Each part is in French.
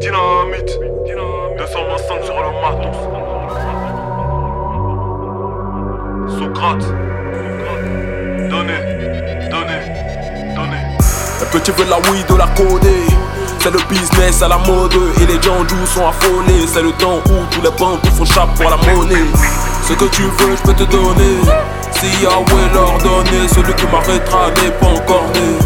Dynamite, 225 sur le matos. Socrate, donnez, donnez, donnez. Le petit veut la weed de la coder? C'est le business à la mode et les gens sont affolés. C'est le temps où tous les banques font chape pour la monnaie. Ce que tu veux, je peux te donner. Si Yahweh leur donner, celui qui m'arrêtera n'est pas encore né.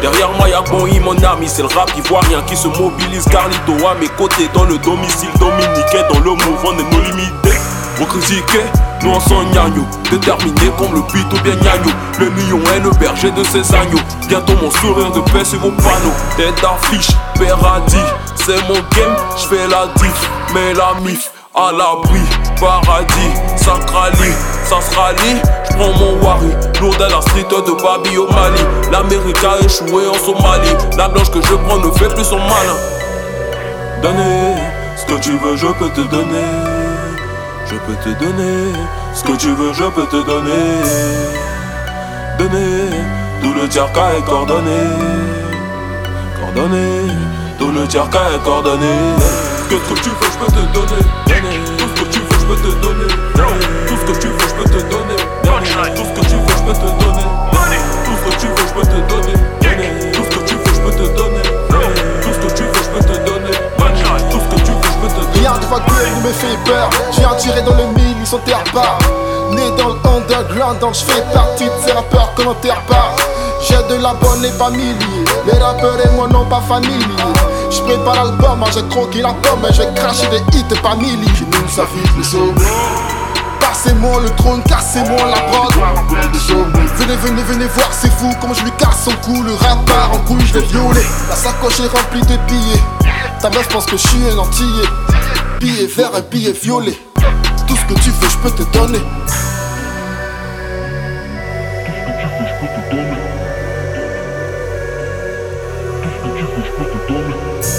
Derrière moi y'a Boy, mon ami, c'est le rap ivoirien qui se mobilise. Carlito à mes côtés dans le domicile dominicain, dans le mouvement des nos limités. Vous critiquez, nous en sommes gnagno, déterminés comme le ou bien gnagno. Le lion est le berger de ses agneaux. Bientôt mon sourire de paix sur vos panneaux. Tête d'affiche, paradis, c'est mon game, j'fais la diff, mais la mif à l'abri, paradis, sacrali, ça se rallie, j'prends mon wari, lourd à la street de Babi au Mali, l'Amérique a échoué en Somalie, la blanche que je prends ne fait plus son malin. Donnez ce que tu veux, je peux te donner, je peux te donner, ce que tu veux, je peux te donner, donner, tout le tiers est coordonné, coordonné, tout le tiers est coordonné. Que que tu veux, je peux te donner. Tout ce que tu veux, je peux te donner. Tout ce que tu veux, je peux te donner. Sont terre pas. Né dans le underground, donc je fais partie de ces rappeurs que l'on pas. J'ai de la bonne et familier. Les rappeurs et moi non pas familier. Je prépare l'album, moi j'ai croqué la pomme, je vais cracher des hits par milliers. Nous ça vite le sommet. Passez-moi le trône, cassez-moi la prod. Venez, venez, venez voir, c'est fou, comment je lui casse son cou. Le rap part en couille, je vais violer. La sacoche est remplie de billets. Ta meuf pense que je suis un antillais. Billet vert et billet violet. ce que tu veux, je peux te donner Qu'est-ce que tu veux, je peux te donner Qu'est-ce que tu veux, je peux te donner